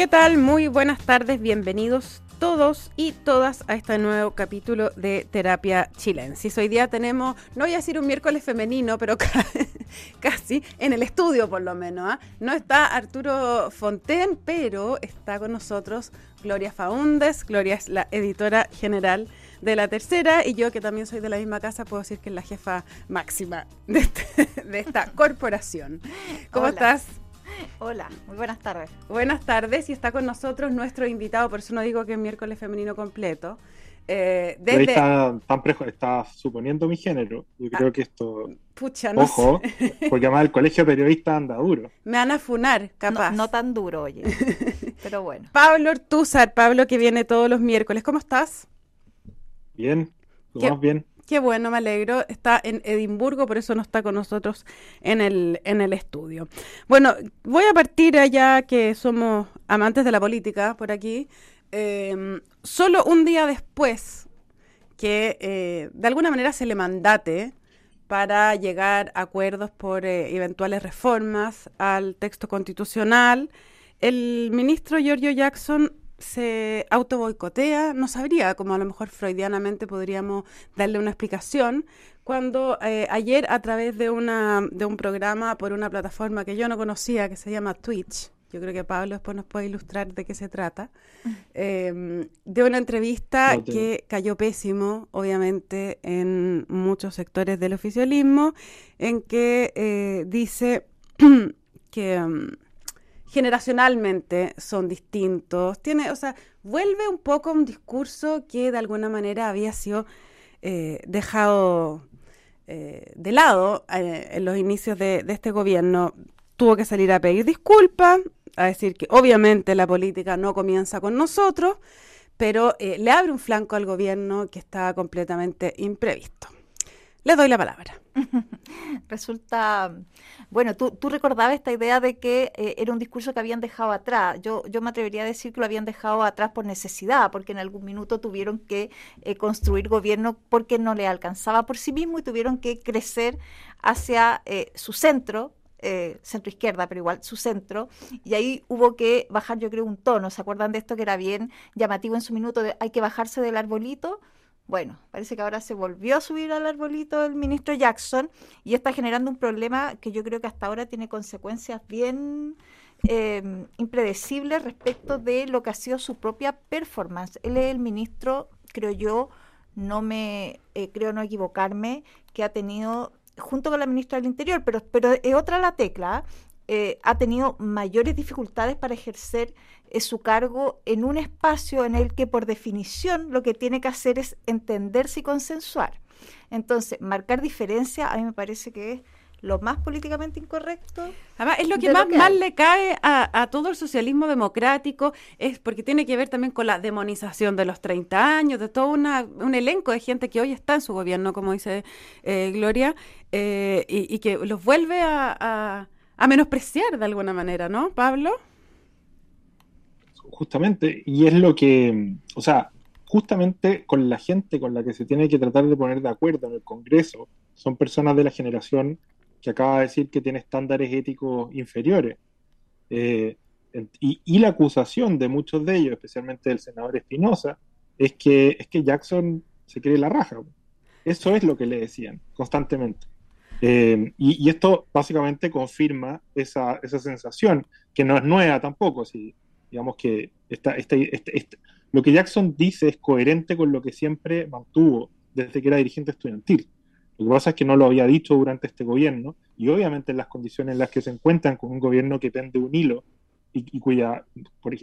¿Qué tal? Muy buenas tardes, bienvenidos todos y todas a este nuevo capítulo de Terapia Chilensis. Hoy día tenemos, no voy a decir un miércoles femenino, pero casi en el estudio por lo menos. ¿ah? No está Arturo Fonten, pero está con nosotros Gloria Faúndes. Gloria es la editora general de la tercera y yo que también soy de la misma casa puedo decir que es la jefa máxima de, este, de esta corporación. ¿Cómo estás? Hola, muy buenas tardes. Buenas tardes y está con nosotros nuestro invitado, por eso no digo que es miércoles femenino completo. Eh, desde... está, tan está suponiendo mi género. Yo ah, creo que esto. Pucha, no Ojo, porque además el colegio periodista anda duro. Me van a funar, capaz. No, tan duro, oye. pero bueno. Pablo Ortúzar, Pablo que viene todos los miércoles. ¿Cómo estás? Bien, lo más bien. Qué bueno, me alegro. Está en Edimburgo, por eso no está con nosotros en el, en el estudio. Bueno, voy a partir allá que somos amantes de la política por aquí. Em, solo un día después que eh, de alguna manera se le mandate para llegar a acuerdos por eh, eventuales reformas al texto constitucional, el ministro Giorgio Jackson se auto boicotea, no sabría, como a lo mejor freudianamente podríamos darle una explicación, cuando eh, ayer a través de, una, de un programa por una plataforma que yo no conocía, que se llama Twitch, yo creo que Pablo después nos puede ilustrar de qué se trata, eh, de una entrevista que cayó pésimo, obviamente, en muchos sectores del oficialismo, en que eh, dice que... Generacionalmente son distintos. Tiene, o sea, vuelve un poco un discurso que de alguna manera había sido eh, dejado eh, de lado eh, en los inicios de, este gobierno. Tuvo que salir a pedir disculpas, a decir que obviamente la política no comienza con nosotros, pero le abre un flanco al gobierno que está completamente imprevisto. Le doy la palabra. Resulta, bueno, tú, tú, recordabas esta idea de que eh, era un discurso que habían dejado atrás. Yo, yo me atrevería a decir que lo habían dejado atrás por necesidad, porque en algún minuto tuvieron que eh, construir gobierno porque no le alcanzaba por sí mismo y tuvieron que crecer hacia eh, su centro, centro izquierda, pero igual su centro, y ahí hubo que bajar, yo creo, un tono. ¿Se acuerdan de esto que era bien llamativo en su minuto? De, hay que bajarse del arbolito bueno, parece que ahora se volvió a subir al arbolito el ministro Jackson y está generando un problema que yo creo que hasta ahora tiene consecuencias bien eh, impredecibles respecto de lo que ha sido su propia performance. Él es el ministro, creo yo, no me eh, creo no equivocarme, que ha tenido junto con la ministra del Interior, pero, pero es otra la tecla, ha tenido mayores dificultades para ejercer eh, su cargo en un espacio en el que por definición lo que tiene que hacer es entenderse y consensuar. Entonces, marcar diferencia a mí me parece que es lo más políticamente incorrecto. Además, es lo que más mal le cae a, todo el socialismo democrático, es porque tiene que ver también con la demonización de los 30 años, de todo un elenco de gente que hoy está en su gobierno, como dice eh, Gloria, y, que los vuelve a a menospreciar de alguna manera, ¿no, Pablo? Justamente, y es lo que, o sea, justamente con la gente con la que se tiene que tratar de poner de acuerdo en el Congreso, son personas de la generación que acaba de decir que tiene estándares éticos inferiores. Eh, y, la acusación de muchos de ellos, especialmente del senador Espinosa, es que, es que Jackson se cree la raja. Eso es lo que le decían constantemente. Eh, y, esto básicamente confirma esa, esa, sensación, que no es nueva tampoco. Si, digamos que lo que Jackson dice es coherente con lo que siempre mantuvo desde que era dirigente estudiantil. Lo que pasa es que no lo había dicho durante este gobierno y obviamente en las condiciones en las que se encuentran con un gobierno que pende un hilo y, cuya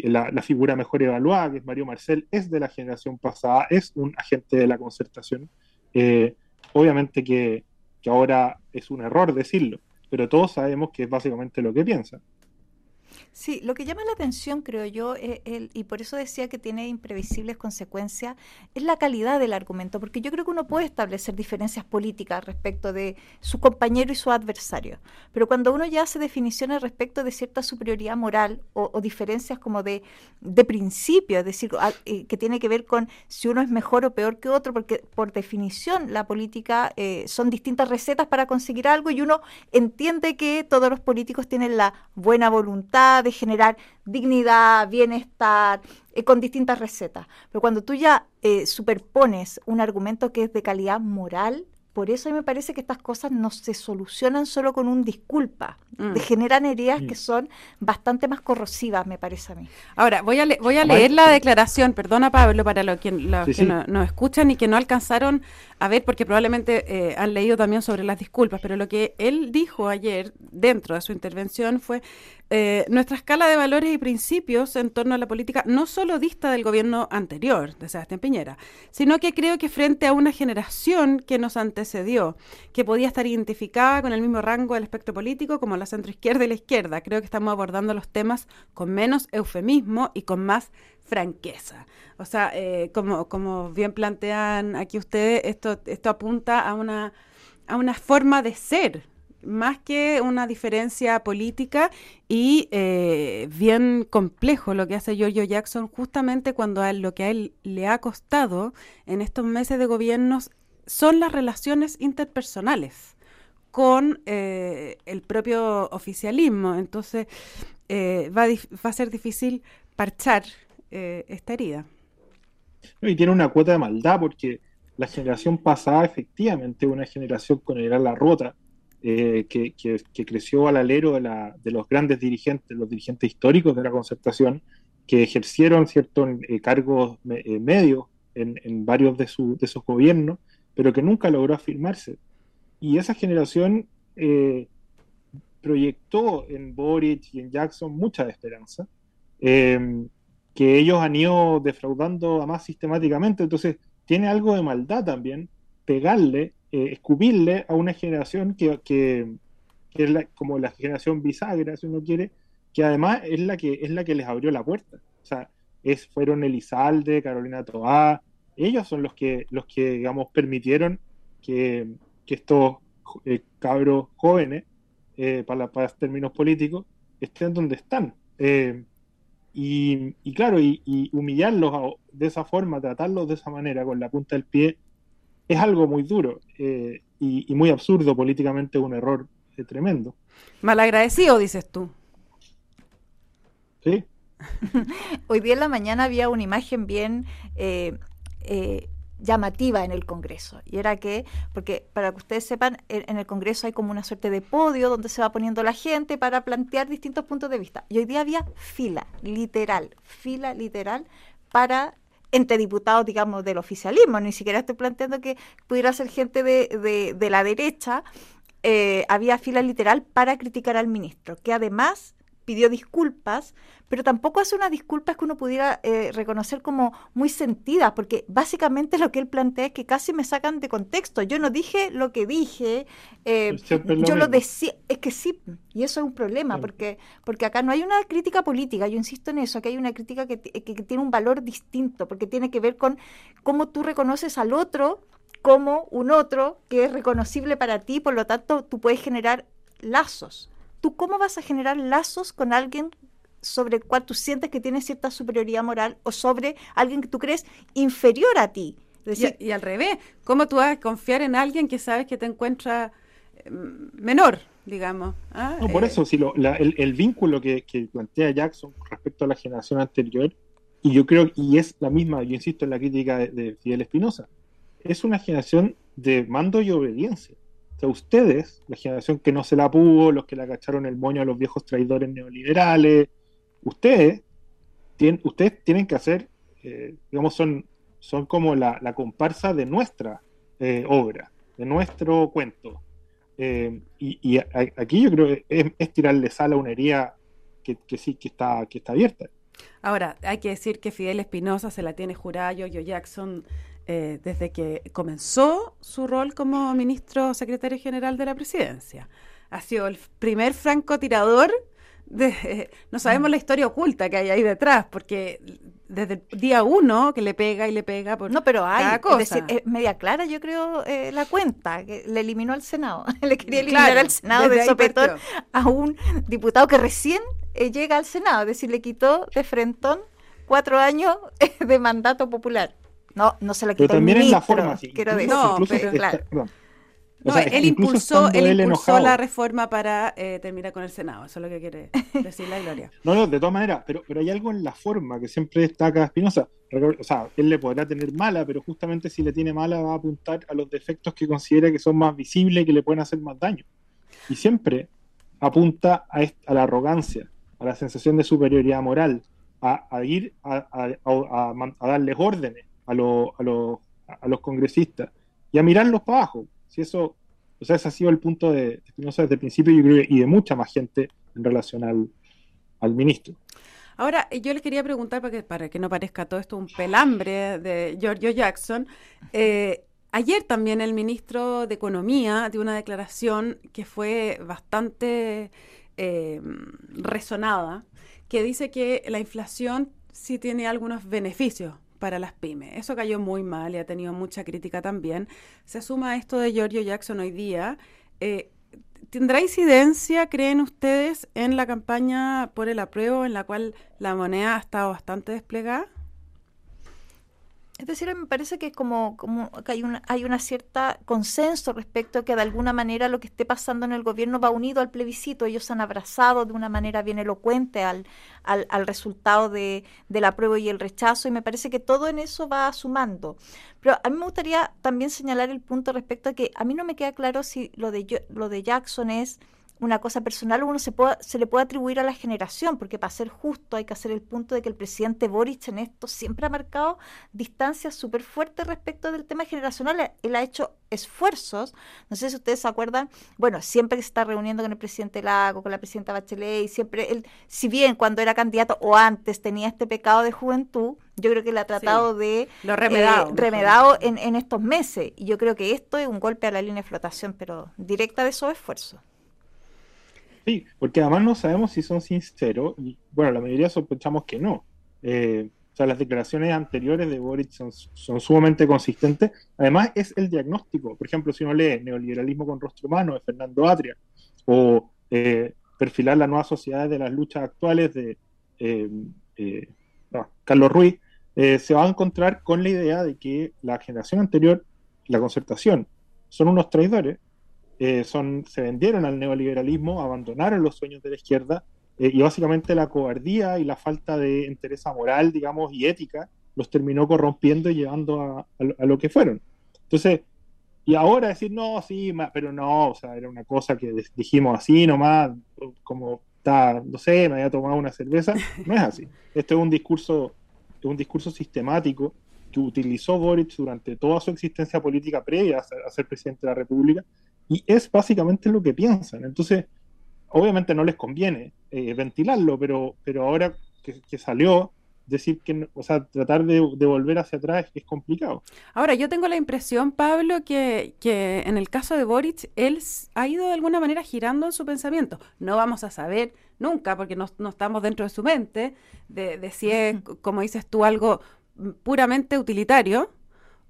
la, la, figura mejor evaluada, que es Mario Marcel, es de la generación pasada, es un agente de la concertación. Eh, obviamente que que ahora es un error decirlo, pero todos sabemos que es básicamente lo que piensan. Sí, lo que llama la atención, creo yo, es el, y por eso decía que tiene imprevisibles consecuencias, es la calidad del argumento, porque yo creo que uno puede establecer diferencias políticas respecto de su compañero y su adversario, pero cuando uno ya hace definiciones respecto de cierta superioridad moral o, diferencias como de, de, principio, es decir, eh, que tiene que ver con si uno es mejor o peor que otro, porque por definición la política eh, son distintas recetas para conseguir algo y uno entiende que todos los políticos tienen la buena voluntad, de generar dignidad, bienestar, eh, con distintas recetas. Pero cuando tú ya eh, superpones un argumento que es de calidad moral, por eso a mí me parece que estas cosas no se solucionan solo con un disculpa. Mm. generan heridas que mm. son bastante más corrosivas, me parece a mí. Ahora, voy a, voy a leer la declaración, perdona Pablo, para los, que nos escuchan y que no alcanzaron a ver, porque probablemente eh, han leído también sobre las disculpas, pero lo que él dijo ayer dentro de su intervención fue eh, nuestra escala de valores y principios en torno a la política no solo dista del gobierno anterior, de Sebastián Piñera, sino que creo que frente a una generación que nos antecedió, que podía estar identificada con el mismo rango del espectro político como la centroizquierda y la izquierda, creo que estamos abordando los temas con menos eufemismo y con más franqueza. O sea, eh, como, como bien plantean aquí ustedes, esto, esto apunta a una, a una forma de ser más que una diferencia política y eh, bien complejo lo que hace Giorgio Jackson justamente cuando a lo que a él le ha costado en estos meses de gobiernos son las relaciones interpersonales con eh, el propio oficialismo. Entonces eh, va, va, a ser difícil parchar esta herida. Y tiene una cuota de maldad porque la generación pasada efectivamente una generación con el ala rota eh, que, creció al alero de, los grandes dirigentes, los dirigentes históricos de la concertación, que ejercieron ciertos eh, cargos eh, medios en, varios de, esos gobiernos, pero que nunca logró afirmarse. Y esa generación proyectó en Boric y en Jackson mucha esperanza, que ellos han ido defraudando a más sistemáticamente, entonces tiene algo de maldad también pegarle eh, escupirle a una generación que, que, es como la generación bisagra, si uno quiere, que además es la que, es la que les abrió la puerta. O sea, es, fueron Elizalde, Carolina Toá, ellos son los que, los que digamos, permitieron que, estos eh, cabros jóvenes, eh, para, para, términos políticos, estén donde están. y, claro, y, y, humillarlos de esa forma, tratarlos de esa manera, con la punta del pie, es algo muy duro eh, y, muy absurdo políticamente, un error eh, tremendo. Malagradecido, dices tú. Sí. Hoy día en la mañana había una imagen bien eh, llamativa en el Congreso. Y era que, porque para que ustedes sepan, en, el Congreso hay como una suerte de podio donde se va poniendo la gente para plantear distintos puntos de vista. Y hoy día había fila, literal, fila literal para entre diputados, digamos, del oficialismo. Ni siquiera estoy planteando que pudiera ser gente de, de, la derecha. Eh, había fila literal para criticar al ministro, que además pidió disculpas, pero tampoco hace unas disculpas que uno pudiera eh, reconocer como muy sentidas, porque básicamente lo que él plantea es que casi me sacan de contexto. Yo no dije lo que dije, eh, yo lo decía, es que sí, y eso es un problema, porque, porque acá no hay una crítica política, yo insisto en eso, que hay una crítica que, que tiene un valor distinto, porque tiene que ver con cómo tú reconoces al otro como un otro que es reconocible para ti, por lo tanto tú puedes generar lazos. ¿Tú cómo vas a generar lazos con alguien sobre el cual tú sientes que tiene cierta superioridad moral o sobre alguien que tú crees inferior a ti? y, al revés, ¿cómo tú vas a confiar en alguien que sabes que te encuentra eh, menor, digamos? ¿ah? No, por eh, eso, si el, vínculo que, plantea Jackson respecto a la generación anterior, y yo creo, y es la misma, yo insisto en la crítica de, de Fidel Espinosa, es una generación de mando y obediencia. O sea, ustedes, la generación que no se la pudo, los que le agacharon el moño a los viejos traidores neoliberales, ustedes, tienen, ustedes tienen que hacer, eh, digamos, son, son como la, comparsa de nuestra eh, obra, de nuestro cuento. Eh, y, aquí yo creo que es, tirarle sal a una herida que, sí que está, que está abierta. Ahora, hay que decir que Fidel Espinosa se la tiene jurada, yo Jackson eh, desde que comenzó su rol como ministro secretario general de la presidencia. Ha sido el primer francotirador. De, no sabemos la historia oculta que hay ahí detrás, porque desde el día uno que le pega y le pega por no pero hay cosa. es decir es media clara yo creo eh, la cuenta que le eliminó al senado le quería eliminar al senado de sopetón a un diputado que recién eh, llega al senado es decir le quitó de frentón cuatro años de mandato popular no, no se lo quitó Pero también es la forma, Quiero decir. No, pero, claro. No, él impulsó, él impulsó la reforma para eh, terminar con el Senado, eso es lo que quiere decir la Gloria. No, no, de todas maneras, pero, pero hay algo en la forma que siempre destaca Espinosa. O sea, él le podrá tener mala, pero justamente si le tiene mala va a apuntar a los defectos que considera que son más visibles y que le pueden hacer más daño. Y siempre apunta a, a la arrogancia, a la sensación de superioridad moral, a, ir a, a, darles órdenes a, a los congresistas y a mirarlos para abajo si eso, o sea, ese ha sido el punto de Espinosa desde el principio y de mucha más gente en relación al, ministro. Ahora, yo les quería preguntar, para que, para que no parezca todo esto un pelambre de Giorgio Jackson, eh, ayer también el ministro de Economía dio una declaración que fue bastante eh, resonada, que dice que la inflación sí tiene algunos beneficios para las pymes. Eso cayó muy mal y ha tenido mucha crítica también. Se suma esto de Giorgio Jackson hoy día. Eh, ¿Tendrá incidencia, creen ustedes, en la campaña por el apruebo en la cual la moneda ha estado bastante desplegada? Es decir, me parece que como, como que hay una, hay una cierta consenso respecto a que de alguna manera lo que esté pasando en el gobierno va unido al plebiscito. Ellos han abrazado de una manera bien elocuente al, al, al resultado de, del apruebo y el rechazo, y me parece que todo en eso va sumando. Pero a mí me gustaría también señalar el punto respecto a que a mí no me queda claro si lo de, lo de Jackson es una cosa personal uno se, puede, se le puede atribuir a la generación, porque para ser justo hay que hacer el punto de que el presidente Boric en esto siempre ha marcado distancias súper fuertes respecto del tema generacional. Él ha hecho esfuerzos, no sé si ustedes se acuerdan, bueno, siempre que se está reuniendo con el presidente Lago, con la presidenta Bachelet, y siempre él, si bien cuando era candidato o antes tenía este pecado de juventud, yo creo que le ha tratado de lo remedado, eh, remedado en, en estos meses. Y yo creo que esto es un golpe a la línea de flotación, pero directa de esos esfuerzos. Sí, porque además no sabemos si son sinceros, y bueno, la mayoría sospechamos que no. Eh, o sea, las declaraciones anteriores de Boric son, sumamente consistentes. Además, es el diagnóstico. Por ejemplo, si uno lee Neoliberalismo con rostro humano de Fernando Atria, o eh, perfilar la nueva sociedad de las luchas actuales de eh, Carlos Ruiz, se va a encontrar con la idea de que la generación anterior, la concertación, son unos traidores eh, son, se vendieron al neoliberalismo, abandonaron los sueños de la izquierda eh, y básicamente la cobardía y la falta de interés moral, digamos, y ética los terminó corrompiendo y llevando a, lo que fueron. Entonces, y ahora decir, no, sí, pero no, o sea, era una cosa que dijimos así nomás, como está, no sé, me había tomado una cerveza, no es así. Esto es un discurso, un discurso sistemático que utilizó Boric durante toda su existencia política previa a ser presidente de la República y es básicamente lo que piensan. Entonces, obviamente no les conviene eh, ventilarlo, pero, pero ahora que, salió, decir que, o sea, tratar de, volver hacia atrás es complicado. Ahora, yo tengo la impresión, Pablo, que, que, en el caso de Boric, él ha ido de alguna manera girando en su pensamiento. No vamos a saber nunca, porque no, no estamos dentro de su mente, de, de si es, como dices tú, algo puramente utilitario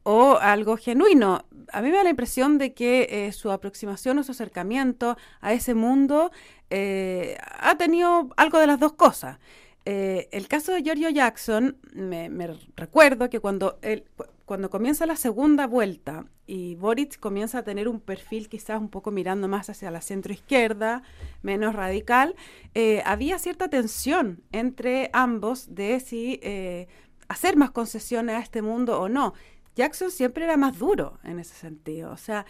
o algo genuino. A mí me da la impresión de que eh, su aproximación o su acercamiento a ese mundo eh, ha tenido algo de las dos cosas. Eh, el caso de Giorgio Jackson, me, recuerdo que cuando, él, cuando comienza la segunda vuelta y Boric comienza a tener un perfil quizás un poco mirando más hacia la centro izquierda, menos radical, había cierta tensión entre ambos de si hacer más concesiones a este mundo o no. Jackson siempre era más duro en ese sentido. O sea,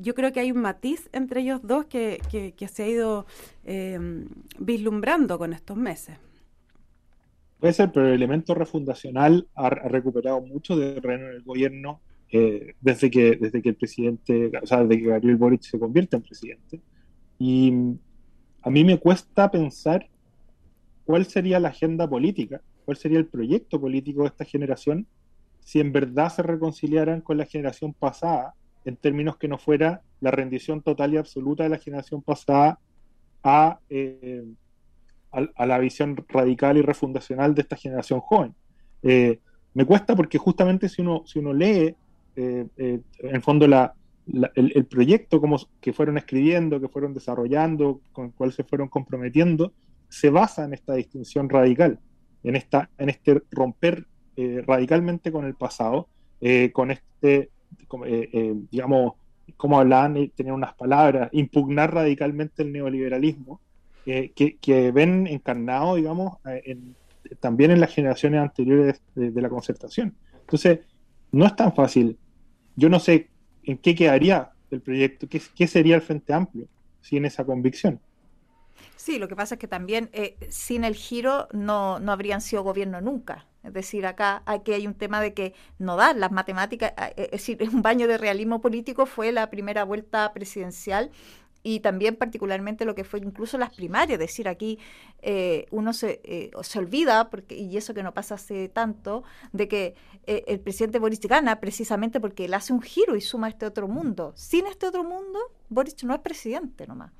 yo creo que hay un matiz entre ellos dos que, se ha ido em, vislumbrando con estos meses. Puede ser, pero el elemento refundacional ha, recuperado mucho de terreno en el gobierno eh, desde, que, desde que el presidente, o sea, desde que Gabriel Boric se convierte en presidente. Y a mí me cuesta pensar cuál sería la agenda política, cuál sería el proyecto político de esta generación si en verdad se reconciliaran con la generación pasada, en términos que no fuera la rendición total y absoluta de la generación pasada a, eh, a, la visión radical y refundacional de esta generación joven. Eh, me cuesta porque justamente si uno, si uno lee, eh, en el fondo, la, el, proyecto como que fueron escribiendo, que fueron desarrollando, con el cual se fueron comprometiendo, se basa en esta distinción radical, en, esta, en este romper eh, radicalmente con el pasado, eh, con este, eh, digamos, como hablaban tenían unas palabras, impugnar radicalmente el neoliberalismo, que, ven encarnado, digamos, también en las generaciones anteriores de, la concertación. Entonces, no es tan fácil. Yo no sé en qué quedaría el proyecto, qué, sería el Frente Amplio sin esa convicción. Sí, lo que pasa es que también sin el giro no, no habrían sido gobierno nunca. Es decir, acá aquí hay un tema de que no dan las matemáticas, es decir, un baño de realismo político fue la primera vuelta presidencial y también particularmente lo que fue incluso las primarias, es decir, aquí eh, uno se, eh, se olvida, porque, y eso que no pasa hace tanto, de que eh, el presidente Boris gana precisamente porque él hace un giro y suma este otro mundo. Sin este otro mundo, Boris no es presidente nomás.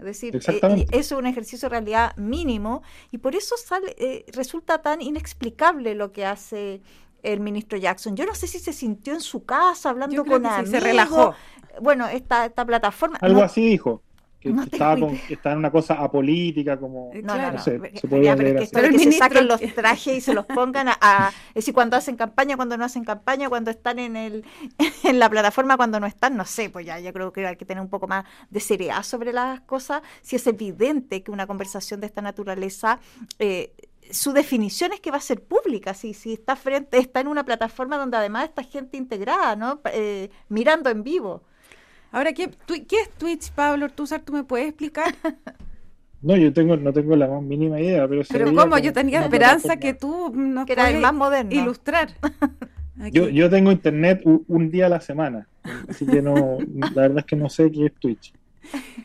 Es decir, eso es un ejercicio de realidad mínimo y por eso sale, resulta tan inexplicable lo que hace el ministro Jackson. Yo no sé si se sintió en su casa hablando con amigos. se relajó. Bueno, esta, esta plataforma. Algo así dijo. Que estaba, en una cosa apolítica, como. No, no, no, sé, se podía leer así. que se saquen los trajes y se los pongan a, Es decir, cuando hacen campaña, cuando no hacen campaña, cuando están en el en la plataforma, cuando no están, no sé, pues ya yo creo que hay que tener un poco más de seriedad sobre las cosas. Si es evidente que una conversación de esta naturaleza. Eh, su definición es que va a ser pública, si, si está frente, está en una plataforma donde además está gente integrada, ¿no? Eh, mirando en vivo. Ahora, ¿qué, ¿qué es Twitch, Pablo Ortúzar? ¿Tú me puedes explicar? No, yo tengo, no tengo la más mínima idea, pero... Pero ¿cómo? Yo tenía esperanza que tú nos que era más moderno. ilustrar. Yo, yo tengo internet un, día a la semana, así que no, la verdad es que no sé qué es Twitch.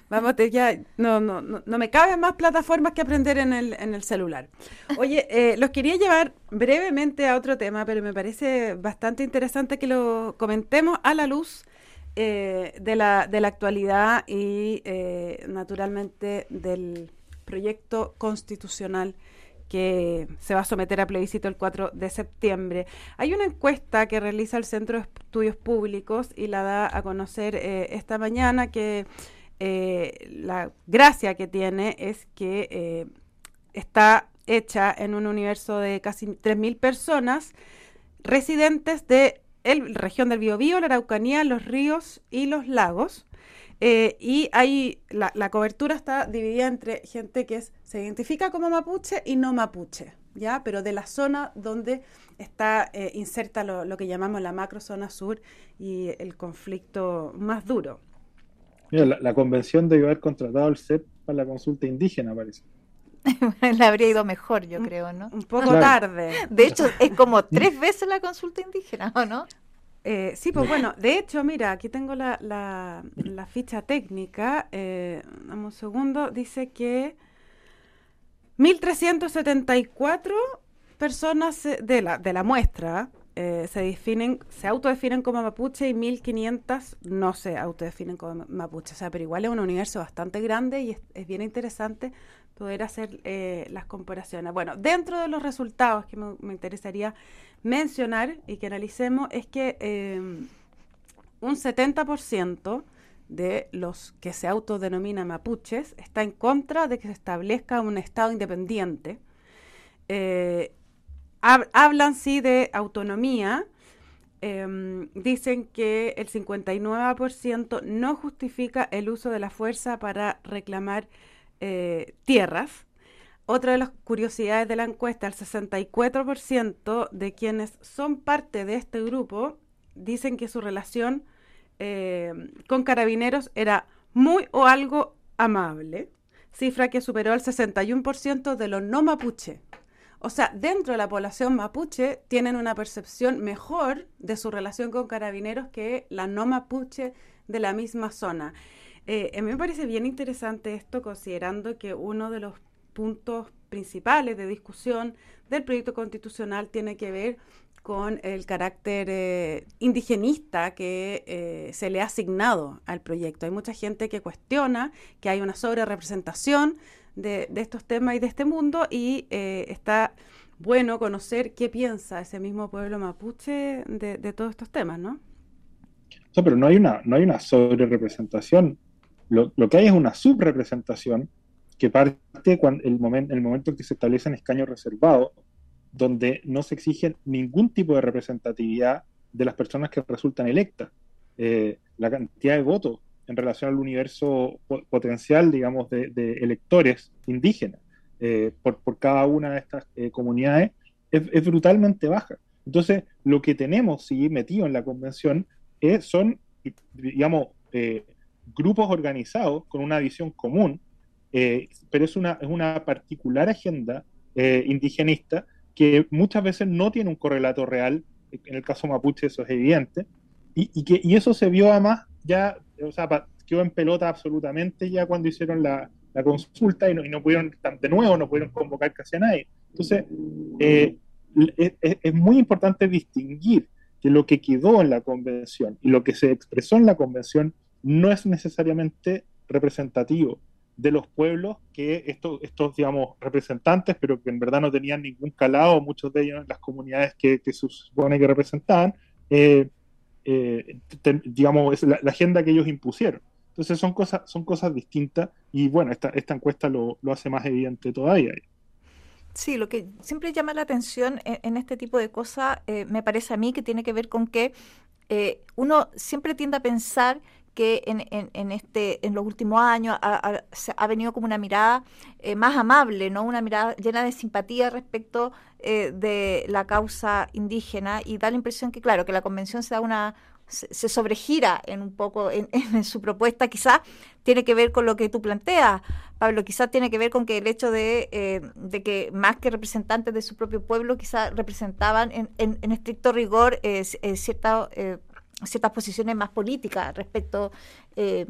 Vamos, ya no, no, no, me caben más plataformas que aprender en el, en el celular. Oye, eh, los quería llevar brevemente a otro tema, pero me parece bastante interesante que lo comentemos a la luz eh, de, la, de la actualidad y eh, naturalmente del proyecto constitucional que se va a someter a plebiscito el 4 de septiembre. Hay una encuesta que realiza el Centro de Estudios Públicos y la da a conocer esta mañana que eh, la gracia que tiene es que eh, está hecha en un universo de casi 3.000 personas residentes de la región del Biobío, la Araucanía, los ríos y los lagos. Eh, y ahí la, cobertura está dividida entre gente que se identifica como mapuche y no mapuche, ¿ya? Pero de la zona donde está inserta lo, que llamamos la macro zona sur y el conflicto más duro la, convención debe haber contratado el CEP para la consulta indígena, parece. Le habría ido mejor, yo creo, ¿no? Un poco tarde. De hecho, es como tres veces la consulta indígena, ¿o no? Eh, sí, pues bueno, de hecho, mira, aquí tengo la, la, ficha técnica. Eh, un segundo. Dice que 1.374 personas de la, de la muestra eh, se definen, se autodefinen como mapuche y 1500 no se autodefinen como mapuche. O sea, pero igual es un universo bastante grande y es, bien interesante poder hacer eh, las comparaciones. Bueno, dentro de los resultados que me, interesaría mencionar y que analicemos es que eh, un 70% de los que se autodenominan mapuches está en contra de que se establezca un Estado independiente. Eh, hablan sí de autonomía. Em, dicen que el 59% no justifica el uso de la fuerza para reclamar eh, tierras. Otra de las curiosidades de la encuesta, el 64% de quienes son parte de este grupo dicen que su relación em, con carabineros era muy o algo amable, cifra que superó el 61% de los no mapuche. O sea, dentro de la población mapuche tienen una percepción mejor de su relación con carabineros que la no mapuche de la misma zona. Eh, a mí me parece bien interesante esto, considerando que uno de los puntos principales de discusión del proyecto constitucional tiene que ver con el carácter eh, indigenista que eh, se le ha asignado al proyecto. Hay mucha gente que cuestiona que hay una sobrerepresentación de, estos temas y de este mundo y eh, está bueno conocer qué piensa ese mismo pueblo mapuche de, todos estos temas, ¿no? No, pero no hay una, no hay una sobre representación. Lo, que hay es una subrepresentación que parte cuando el, momento el momento en que se establecen escaños reservados, donde no se exige ningún tipo de representatividad de las personas que resultan electas. eh, la cantidad de votos en relación al universo potencial, digamos, de, electores indígenas eh, por, cada una de estas eh, comunidades es, brutalmente baja. Entonces, lo que tenemos, sí, metido en la convención es, son, digamos, grupos organizados con una visión común, pero es una, es una particular agenda indigenista que muchas veces no tiene un correlato real, en el caso mapuche eso es evidente, y, que, y eso se vio además ya, o sea, quedó en pelota absolutamente ya cuando hicieron la, consulta y no, y no, pudieron, de nuevo, no pudieron convocar casi a nadie. Entonces, eh, es, muy importante distinguir que lo que quedó en la convención y lo que se expresó en la convención no es necesariamente representativo de los pueblos que estos, estos, digamos, representantes, pero que en verdad no tenían ningún calado, muchos de ellos en las comunidades que, se supone que representaban, eh, eh, digamos, es la, agenda que ellos impusieron. Entonces son cosas, son cosas distintas y bueno, esta, esta encuesta lo, hace más evidente todavía. Sí, lo que siempre llama la atención en, este tipo de cosas, eh, me parece a mí que tiene que ver con que uno siempre tiende a pensar que en, en, este, en los últimos años ha, venido como una mirada eh, más amable, ¿no? una mirada llena de simpatía respecto eh, de la causa indígena y da la impresión que, claro, que la convención se da una se, sobregira en un poco en, en, su propuesta, quizás tiene que ver con lo que tú planteas, Pablo, quizás tiene que ver con que el hecho de, eh, de que más que representantes de su propio pueblo, quizás representaban en, en, estricto rigor cierta ciertas posiciones más políticas respecto, eh,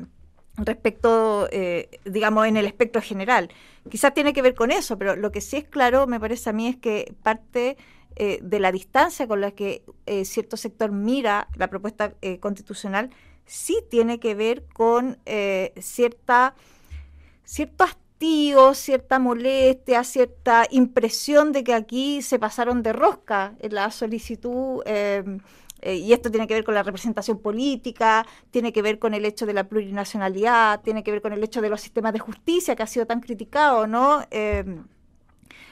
respecto eh, digamos, en el espectro general. Quizás tiene que ver con eso, pero lo que sí es claro, me parece a mí, es que parte eh, de la distancia con la que cierto sector mira la propuesta constitucional sí tiene que ver con cierta, cierto hastío, cierta molestia, cierta impresión de que aquí se pasaron de rosca en la solicitud eh, y esto tiene que ver con la representación política, tiene que ver con el hecho de la plurinacionalidad, tiene que ver con el hecho de los sistemas de justicia que ha sido tan criticado, ¿no? Em,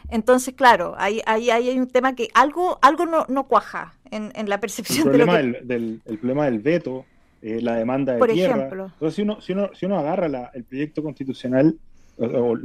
entonces, claro, ahí, ahí, hay un tema que algo, algo no, no cuaja en, en, la percepción el problema de lo del, el problema del veto, eh, la demanda de Por tierra. Ejemplo. Entonces, si uno, si uno, si uno agarra el proyecto constitucional, o,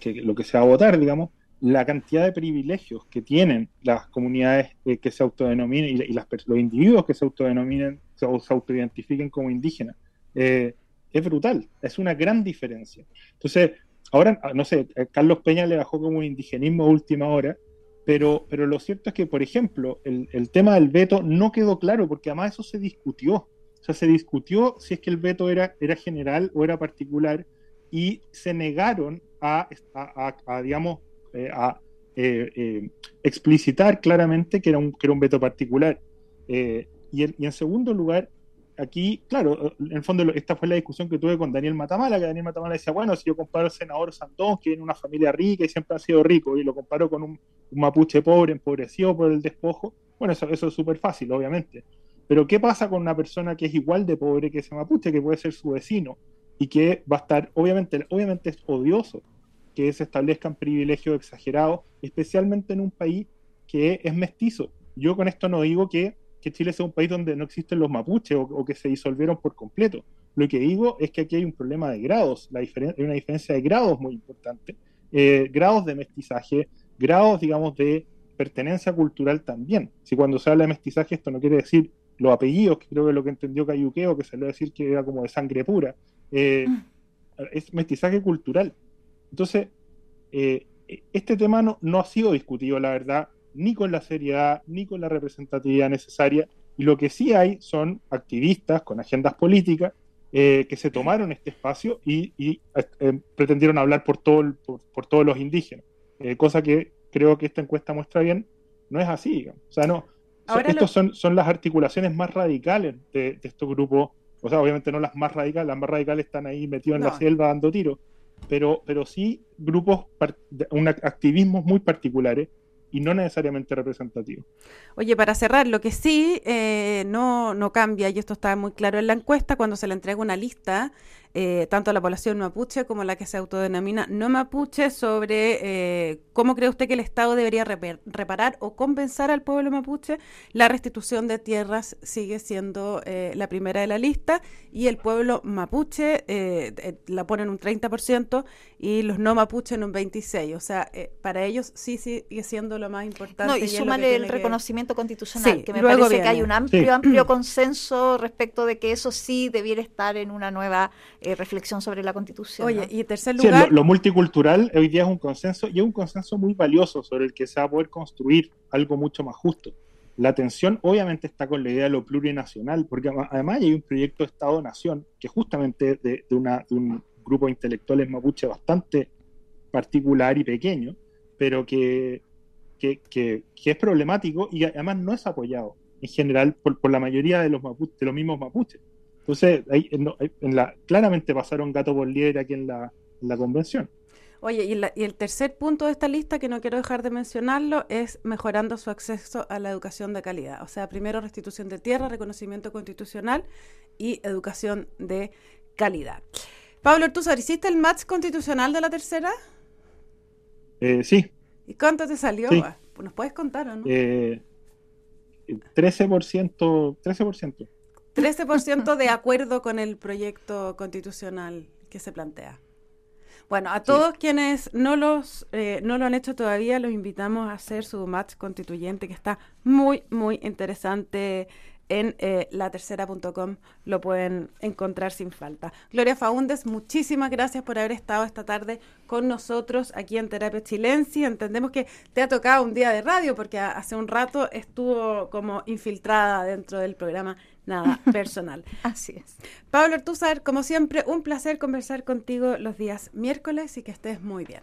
que, lo que se va a votar, digamos, la cantidad de privilegios que tienen las comunidades eh, que se autodenominen y, las, los individuos que se autodenominen o se autoidentifiquen como indígenas eh, es brutal, es una gran diferencia. Entonces, ahora, ah, no sé, eh, Carlos Peña le bajó como un indigenismo a última hora, pero, pero lo cierto es que, por ejemplo, el, tema del veto no quedó claro, porque además eso se discutió. O sea, se discutió si es que el veto era, era general o era particular, y se negaron a, a digamos, eh, a eh, eh, explicitar claramente que era un, que era un veto particular. Y, y, en segundo lugar, aquí, claro, en el fondo esta fue la discusión que tuve con Daniel Matamala, que Daniel Matamala decía, bueno, si yo comparo al senador Santón, que viene de una familia rica y siempre ha sido rico, y lo comparo con un, mapuche pobre, empobrecido por el despojo, bueno, eso, eso es súper fácil, obviamente. Pero ¿qué pasa con una persona que es igual de pobre que ese mapuche, que puede ser su vecino, y que va a estar, obviamente, obviamente es odioso que se establezcan privilegios exagerados, especialmente en un país que es mestizo. Yo con esto no digo que, Chile sea un país donde no existen los mapuches o, que se disolvieron por completo. Lo que digo es que aquí hay un problema de grados, la hay una diferencia de grados muy importante, eh, grados de mestizaje, grados, digamos, de pertenencia cultural también. Si cuando se habla de mestizaje esto no quiere decir los apellidos, que creo que es lo que entendió Cayuqueo, que va a decir que era como de sangre pura, eh, mm. es mestizaje cultural. Entonces, eh, este tema no, no, ha sido discutido, la verdad, ni con la seriedad, ni con la representatividad necesaria. Y lo que sí hay son activistas con agendas políticas eh, que se tomaron este espacio y, eh, pretendieron hablar por, todo por, todos los indígenas, cosa que creo que esta encuesta muestra bien, no es así. O sea, no. estos son, son las articulaciones más radicales de, estos grupos. O sea, obviamente no las más radicales, las más radicales están ahí metidos en la selva dando tiros pero, pero sí grupos, un activismos muy particulares y no necesariamente representativos. Oye, para cerrar, lo que sí eh, no, no cambia, y esto está muy claro en la encuesta, cuando se le entrega una lista, eh, tanto la población mapuche como la que se autodenomina no mapuche, sobre eh, cómo cree usted que el Estado debería reparar o compensar al pueblo mapuche. La restitución de tierras sigue siendo eh, la primera de la lista y el pueblo mapuche la pone en un 30% y los no mapuche en un 26%. O sea, para ellos sí sigue siendo lo más importante. No, y, súmale el reconocimiento constitucional, que me parece que hay un amplio, amplio consenso respecto de que eso sí debiera estar en una nueva eh, reflexión sobre la Constitución. Oye, y en tercer lugar... lo, multicultural hoy día es un consenso y es un consenso muy valioso sobre el que se va a poder construir algo mucho más justo. La atención obviamente está con la idea de lo plurinacional, porque además hay un proyecto de Estado-Nación que justamente de, de, una, de un grupo de intelectuales mapuche bastante particular y pequeño, pero que, que, que, es problemático y además no es apoyado en general por, por la mayoría de los, mapuche, de los mismos mapuches. Entonces, ahí, en, la, claramente pasaron gato por liebre aquí en la, convención. Oye, y, el tercer punto de esta lista, que no quiero dejar de mencionarlo, es mejorando su acceso a la educación de calidad. O sea, primero restitución de tierra, reconocimiento constitucional y educación de calidad. Pablo ¿tú ¿hiciste el match constitucional de la tercera? Eh, sí. ¿Y cuánto te salió? ¿Nos puedes contar o no? Eh, 13%, 13%. 13% de acuerdo con el proyecto constitucional que se plantea. Bueno, a todos quienes no, los, eh, no lo han hecho todavía, los invitamos a hacer su match constituyente, que está muy, muy interesante en eh, latercera.com lo pueden encontrar sin falta. Gloria Faúndes, muchísimas gracias por haber estado esta tarde con nosotros aquí en Terapia Chilensi. Entendemos que te ha tocado un día de radio porque hace un rato estuvo como infiltrada dentro del programa Nada Personal. Así es. Pablo Artúzar, como siempre, un placer conversar contigo los días miércoles y que estés muy bien.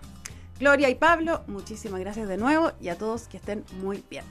Gloria y Pablo, muchísimas gracias de nuevo y a todos que estén muy bien.